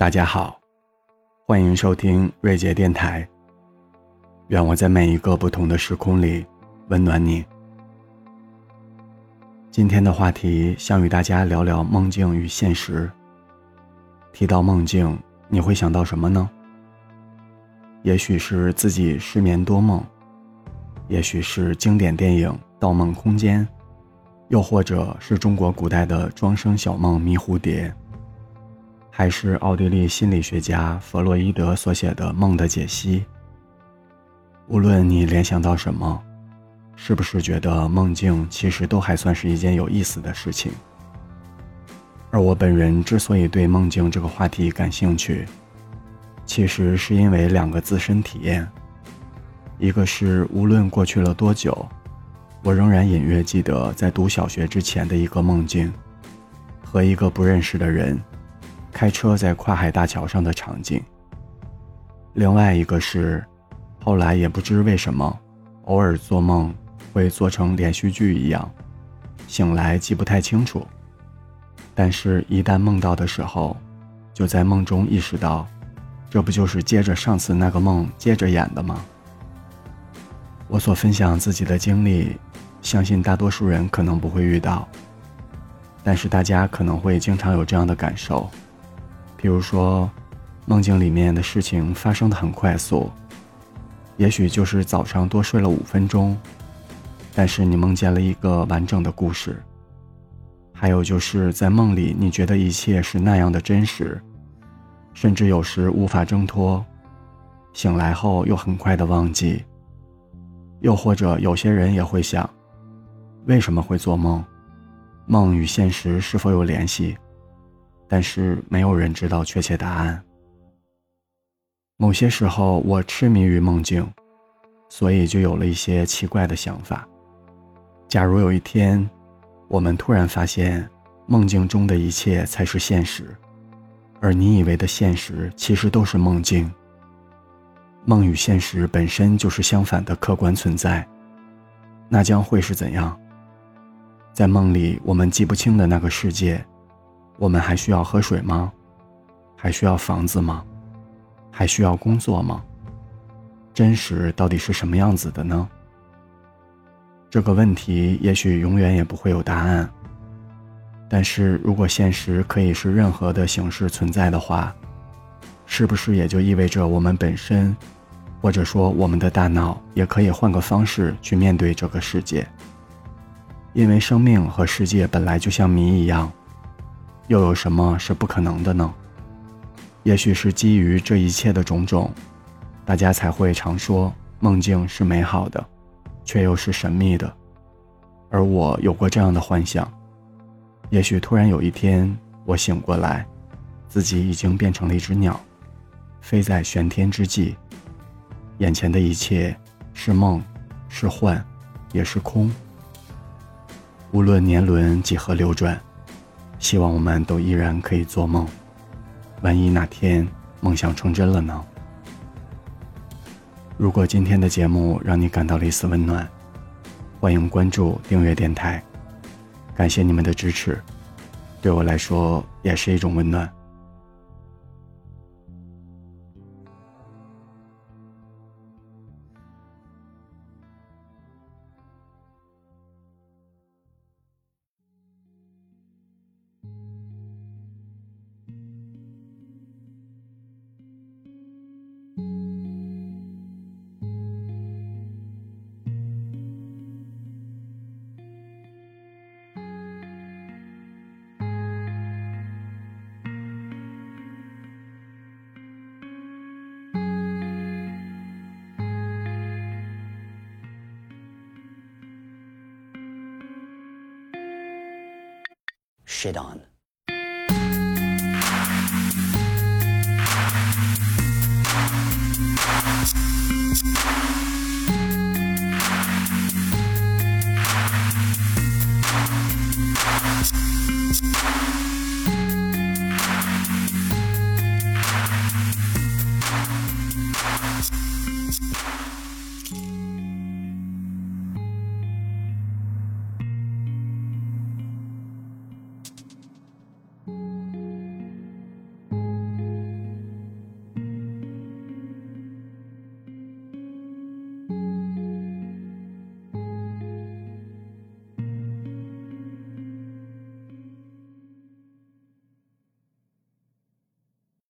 大家好，欢迎收听瑞杰电台。愿我在每一个不同的时空里温暖你。今天的话题想与大家聊聊梦境与现实。提到梦境，你会想到什么呢？也许是自己失眠多梦，也许是经典电影《盗梦空间》，又或者是中国古代的庄生晓梦迷蝴蝶。还是奥地利心理学家弗洛伊德所写的《梦的解析》。无论你联想到什么，是不是觉得梦境其实都还算是一件有意思的事情？而我本人之所以对梦境这个话题感兴趣，其实是因为两个自身体验。一个是无论过去了多久，我仍然隐约记得在读小学之前的一个梦境，和一个不认识的人。开车在跨海大桥上的场景。另外一个是，后来也不知为什么，偶尔做梦会做成连续剧一样，醒来记不太清楚，但是，一旦梦到的时候，就在梦中意识到，这不就是接着上次那个梦接着演的吗？我所分享自己的经历，相信大多数人可能不会遇到，但是大家可能会经常有这样的感受。比如说，梦境里面的事情发生的很快速，也许就是早上多睡了五分钟，但是你梦见了一个完整的故事。还有就是在梦里，你觉得一切是那样的真实，甚至有时无法挣脱，醒来后又很快的忘记。又或者有些人也会想，为什么会做梦？梦与现实是否有联系？但是没有人知道确切答案。某些时候，我痴迷于梦境，所以就有了一些奇怪的想法。假如有一天，我们突然发现，梦境中的一切才是现实，而你以为的现实其实都是梦境。梦与现实本身就是相反的客观存在，那将会是怎样？在梦里，我们记不清的那个世界。我们还需要喝水吗？还需要房子吗？还需要工作吗？真实到底是什么样子的呢？这个问题也许永远也不会有答案。但是如果现实可以是任何的形式存在的话，是不是也就意味着我们本身，或者说我们的大脑也可以换个方式去面对这个世界？因为生命和世界本来就像谜一样。又有什么是不可能的呢？也许是基于这一切的种种，大家才会常说梦境是美好的，却又是神秘的。而我有过这样的幻想：也许突然有一天，我醒过来，自己已经变成了一只鸟，飞在玄天之际，眼前的一切是梦，是幻，也是空。无论年轮几何流转。希望我们都依然可以做梦，万一哪天梦想成真了呢？如果今天的节目让你感到了一丝温暖，欢迎关注订阅电台，感谢你们的支持，对我来说也是一种温暖。Shit on.